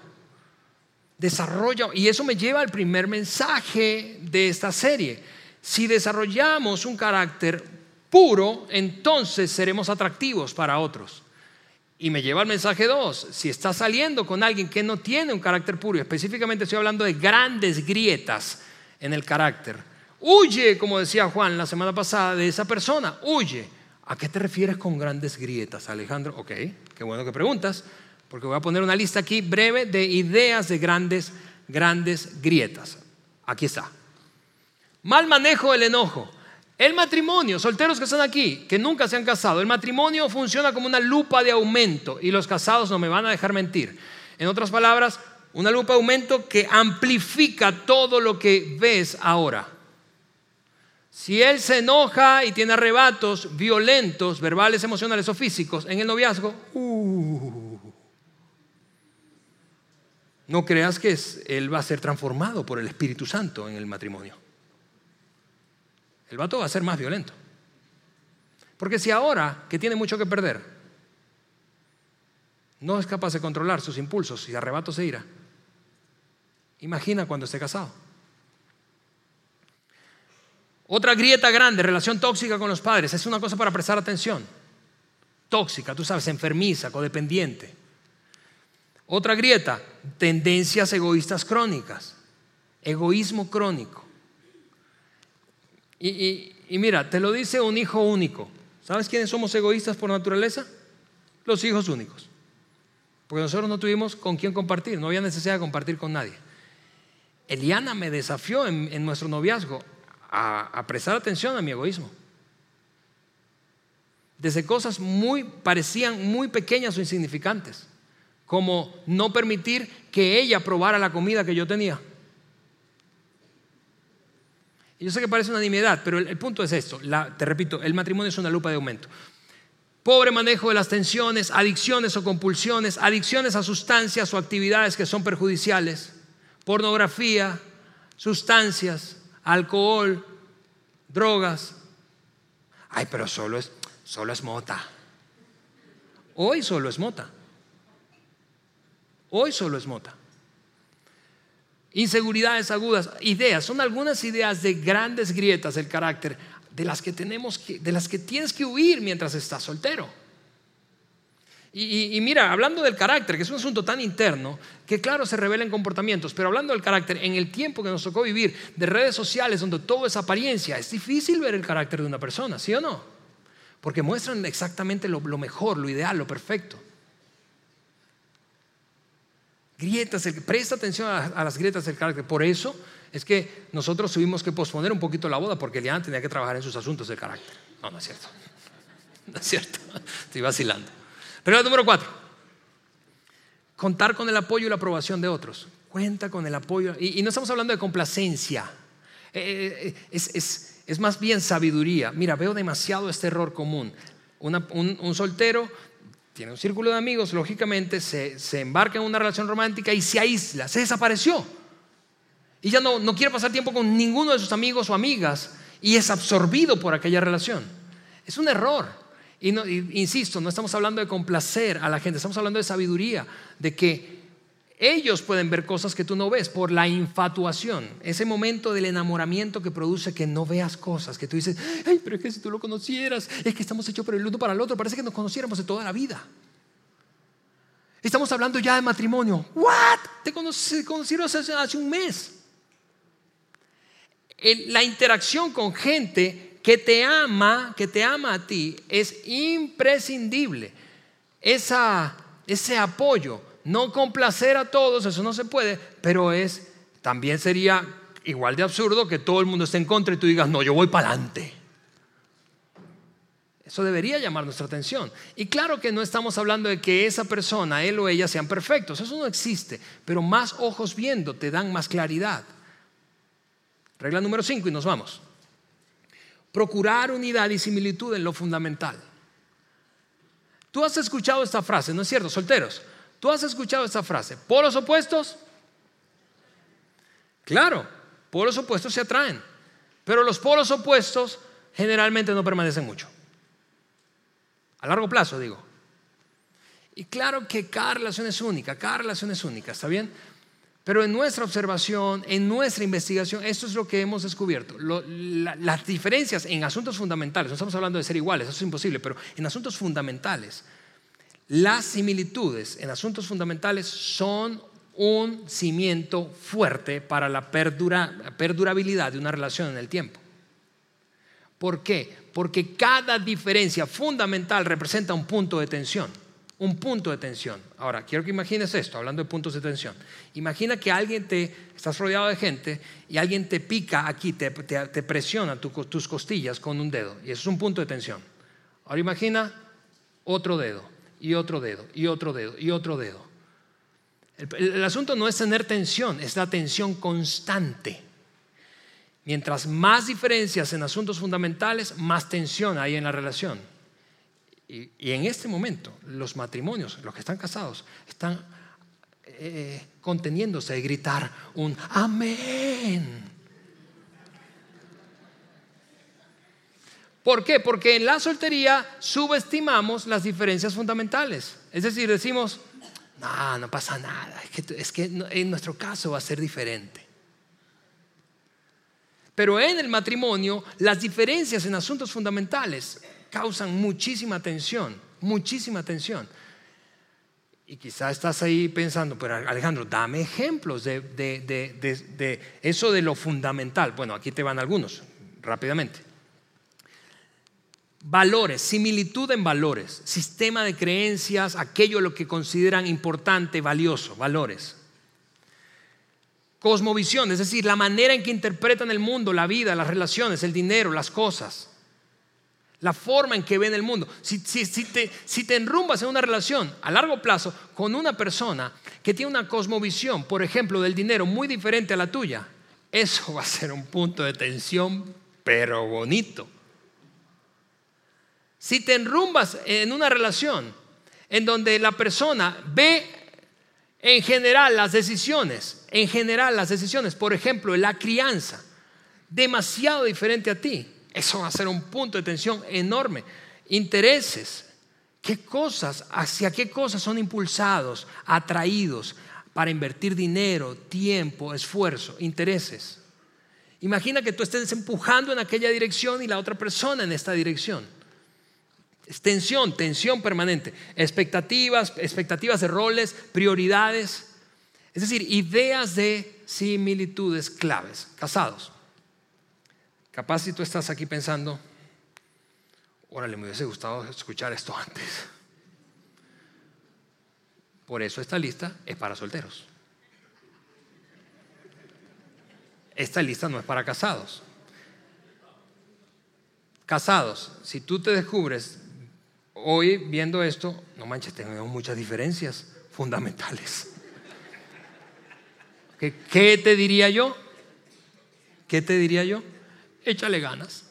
Desarrollo, y eso me lleva al primer mensaje de esta serie si desarrollamos un carácter puro, entonces seremos atractivos para otros. Y me lleva al mensaje 2. Si estás saliendo con alguien que no tiene un carácter puro, y específicamente estoy hablando de grandes grietas en el carácter, Huye, como decía Juan la semana pasada, de esa persona. Huye. ¿A qué te refieres con grandes grietas, Alejandro? Ok, qué bueno que preguntas, porque voy a poner una lista aquí breve de ideas de grandes, grandes grietas. Aquí está. Mal manejo del enojo. El matrimonio, solteros que están aquí, que nunca se han casado, el matrimonio funciona como una lupa de aumento y los casados no me van a dejar mentir. En otras palabras, una lupa de aumento que amplifica todo lo que ves ahora. Si él se enoja y tiene arrebatos violentos, verbales, emocionales o físicos en el noviazgo, uh, no creas que él va a ser transformado por el Espíritu Santo en el matrimonio el vato va a ser más violento. Porque si ahora, que tiene mucho que perder, no es capaz de controlar sus impulsos y arrebatos de ira, imagina cuando esté casado. Otra grieta grande, relación tóxica con los padres, es una cosa para prestar atención. Tóxica, tú sabes, enfermiza, codependiente. Otra grieta, tendencias egoístas crónicas, egoísmo crónico. Y, mira, te lo dice un hijo único. ¿Sabes quiénes somos egoístas por naturaleza? Los hijos únicos. Porque nosotros no tuvimos con quién compartir, no había necesidad de compartir con nadie. Eliana me desafió en, nuestro noviazgo a, a, prestar atención a mi egoísmo. Desde cosas muy, parecían muy pequeñas o insignificantes, como no permitir que ella probara la comida que yo tenía yo sé que parece una nimiedad, pero el, punto es esto. te repito, el matrimonio es una lupa de aumento. Pobre manejo de las tensiones, adicciones o compulsiones, adicciones a sustancias o actividades que son perjudiciales, pornografía, sustancias, alcohol, drogas. Ay, pero solo es, solo es mota. Hoy solo es mota. Hoy solo es mota. Inseguridades agudas, ideas, son algunas ideas de grandes grietas del carácter de las que tenemos que, de las que tienes que huir mientras estás soltero. Y, mira, hablando del carácter, que es un asunto tan interno, que claro se revela en comportamientos, pero hablando del carácter, en el tiempo que nos tocó vivir de redes sociales donde todo es apariencia, es difícil ver el carácter de una persona, ¿sí o no? Porque muestran exactamente lo mejor, lo ideal, lo perfecto. Grietas, presta atención a, las grietas del carácter. Por eso es que nosotros tuvimos que posponer un poquito la boda porque Eliana tenía que trabajar en sus asuntos del carácter. No, no es cierto. [laughs] No es cierto. Estoy vacilando. Regla número cuatro. Contar con el apoyo y la aprobación de otros. Cuenta con el apoyo. Y, no estamos hablando de complacencia. Eh, eh, es, más bien sabiduría. Mira, veo demasiado este error común. un soltero tiene un círculo de amigos, lógicamente se, embarca en una relación romántica y se aísla, se desapareció. Y ya no, no quiere pasar tiempo con ninguno de sus amigos o amigas y es absorbido por aquella relación. Es un error. Y, insisto, no estamos hablando de complacer a la gente, estamos hablando de sabiduría, de que ellos pueden ver cosas que tú no ves por la infatuación, ese momento del enamoramiento que produce que no veas cosas, que tú dices, ay, pero es que si tú lo conocieras, es que estamos hechos por el uno para el otro, parece que nos conociéramos de toda la vida. Estamos hablando ya de matrimonio. ¿What? Te conocieron hace, hace un mes. la interacción con gente que te ama, que te ama a ti, es imprescindible. Esa, ese apoyo no complacer a todos, eso no se puede, pero es, también sería igual de absurdo que todo el mundo esté en contra y tú digas, no, yo voy para adelante. Eso debería llamar nuestra atención. Y claro que no estamos hablando de que esa persona, él o ella, sean perfectos. Eso no existe. Pero más ojos viendo te dan más claridad. Regla número 5 y nos vamos. Procurar unidad y similitud en lo fundamental. Tú has escuchado esta frase, ¿no es cierto? Solteros. Tú has escuchado esta frase, polos opuestos. Claro, polos opuestos se atraen, pero los polos opuestos generalmente no permanecen mucho. A largo plazo, digo. Y claro que cada relación es única, cada relación es única, ¿está bien? Pero en nuestra observación, en nuestra investigación, esto es lo que hemos descubierto. las diferencias en asuntos fundamentales, no estamos hablando de ser iguales, eso es imposible, pero en asuntos fundamentales, las similitudes en asuntos fundamentales son un cimiento fuerte para la perdurabilidad de una relación en el tiempo. ¿Por qué? Porque cada diferencia fundamental representa un punto de tensión. Un punto de tensión. Ahora, quiero que imagines esto, hablando de puntos de tensión. Imagina que alguien te, estás rodeado de gente y alguien te pica aquí, te, presiona tus costillas con un dedo. Y eso es un punto de tensión. Ahora imagina otro dedo, y otro dedo, y otro dedo, y otro dedo. el asunto no es tener tensión, es la tensión constante. Mientras más diferencias en asuntos fundamentales, más tensión hay en la relación. Y, en este momento, los matrimonios, los que están casados, están eh, conteniéndose de gritar un amén. ¿Por qué? Porque en la soltería subestimamos las diferencias fundamentales. Es decir, decimos, no, no pasa nada, es que, es que en nuestro caso va a ser diferente. Pero en el matrimonio las diferencias en asuntos fundamentales causan muchísima tensión, muchísima tensión. Y quizás estás ahí pensando, pero Alejandro, dame ejemplos de, de, eso de lo fundamental. Bueno, aquí te van algunos, rápidamente. Valores, similitud en valores, sistema de creencias, aquello lo que consideran importante, valioso, valores cosmovisión, es decir, la manera en que interpretan el mundo, la vida, las relaciones, el dinero, las cosas, la forma en que ven el mundo. Si, te, te enrumbas en una relación a largo plazo con una persona que tiene una cosmovisión, por ejemplo, del dinero muy diferente a la tuya, eso [laughs] va a ser un punto de tensión, pero bonito. Si te enrumbas en una relación en donde la persona ve en general las decisiones, en general las decisiones, por ejemplo, la crianza, demasiado diferente a ti, eso va a ser un punto de tensión enorme. Intereses, qué cosas, hacia qué cosas son impulsados, atraídos para invertir dinero, tiempo, esfuerzo, intereses. Imagina que tú estés empujando en aquella dirección y la otra persona en esta dirección tensión, tensión permanente. Expectativas, expectativas de roles, prioridades. Es decir, ideas de similitudes claves. Casados. Capaz si tú estás aquí pensando, órale, me hubiese gustado escuchar esto antes. Por eso esta lista es para solteros. Esta lista no es para casados. Casados, si tú te descubres hoy viendo esto, no manches, tenemos muchas diferencias fundamentales. ¿Qué, te diría yo? ¿Qué te diría yo? Échale ganas.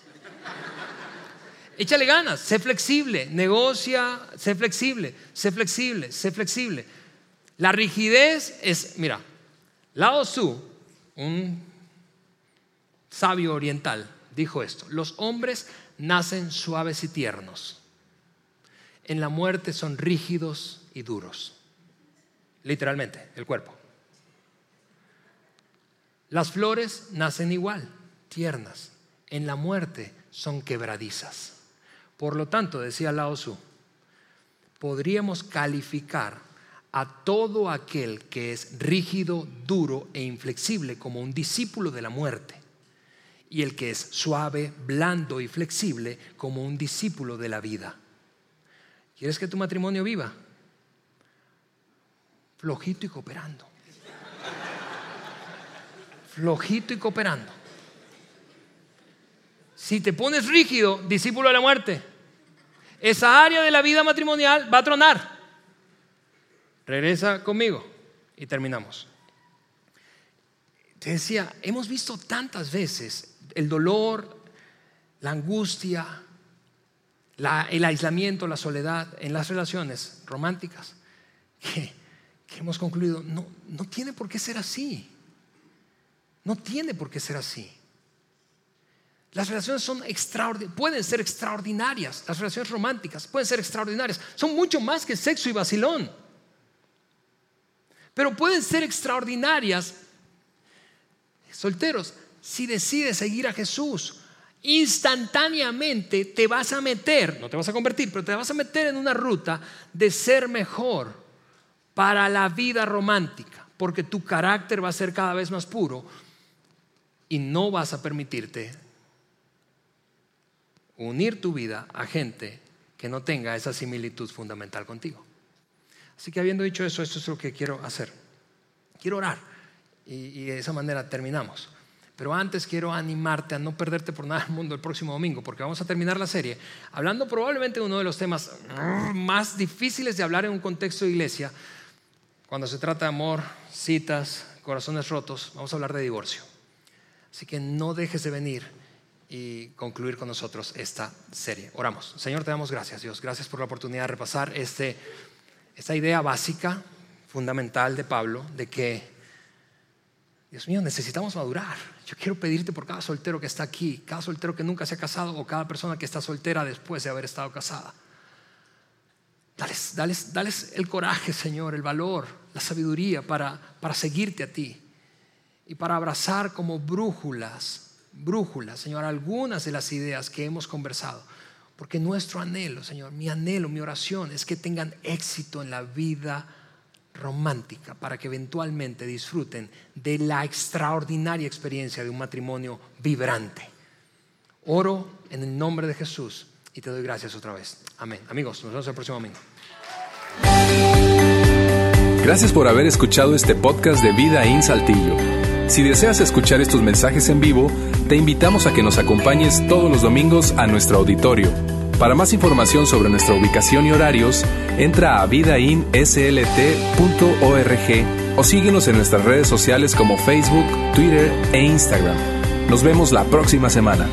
Échale ganas, sé flexible, negocia, sé flexible, sé flexible, sé flexible. La rigidez es, mira, Lao Tzu, un sabio oriental, dijo esto, los hombres nacen suaves y tiernos en la muerte son rígidos y duros. Literalmente, el cuerpo. Las flores nacen igual, tiernas. En la muerte son quebradizas. Por lo tanto, decía Lao Tzu, podríamos calificar a todo aquel que es rígido, duro e inflexible como un discípulo de la muerte y el que es suave, blando y flexible como un discípulo de la vida. ¿Quieres que tu matrimonio viva? Flojito y cooperando. Flojito y cooperando. Si te pones rígido, discípulo de la muerte, esa área de la vida matrimonial va a tronar. Regresa conmigo y terminamos. Te decía, hemos visto tantas veces el dolor, la angustia, el aislamiento, la soledad en las relaciones románticas, que, hemos concluido, no, no tiene por qué ser así. No tiene por qué ser así. Las relaciones son pueden ser extraordinarias. Las relaciones románticas pueden ser extraordinarias. Son mucho más que sexo y vacilón. Pero pueden ser extraordinarias, solteros, si decides seguir a Jesús instantáneamente te vas a meter, no te vas a convertir, pero te vas a meter en una ruta de ser mejor para la vida romántica, porque tu carácter va a ser cada vez más puro y no vas a permitirte unir tu vida a gente que no tenga esa similitud fundamental contigo. Así que habiendo dicho eso, esto es lo que quiero hacer. Quiero orar y, de esa manera terminamos. Pero antes quiero animarte a no perderte por nada el mundo el próximo domingo, porque vamos a terminar la serie hablando probablemente de uno de los temas más difíciles de hablar en un contexto de iglesia. Cuando se trata de amor, citas, corazones rotos, vamos a hablar de divorcio. Así que no dejes de venir y concluir con nosotros esta serie. Oramos. Señor, te damos gracias, Dios. Gracias por la oportunidad de repasar este, esta idea básica, fundamental de Pablo, de que, Dios mío, necesitamos madurar. Yo quiero pedirte por cada soltero que está aquí, cada soltero que nunca se ha casado o cada persona que está soltera después de haber estado casada. Dales, dales, dales el coraje, Señor, el valor, la sabiduría para, para seguirte a ti y para abrazar como brújulas brújula, Señor, algunas de las ideas que hemos conversado. Porque nuestro anhelo, Señor, mi anhelo, mi oración es que tengan éxito en la vida romántica para que eventualmente disfruten de la extraordinaria experiencia de un matrimonio vibrante. Oro en el nombre de Jesús y te doy gracias otra vez. Amén. Amigos, nos vemos el próximo domingo. Gracias por haber escuchado este podcast de Vida en Saltillo. Si deseas escuchar estos mensajes en vivo, te invitamos a que nos acompañes todos los domingos a nuestro auditorio. Para más información sobre nuestra ubicación y horarios, entra a vidainslt.org o síguenos en nuestras redes sociales como Facebook, Twitter e Instagram. Nos vemos la próxima semana.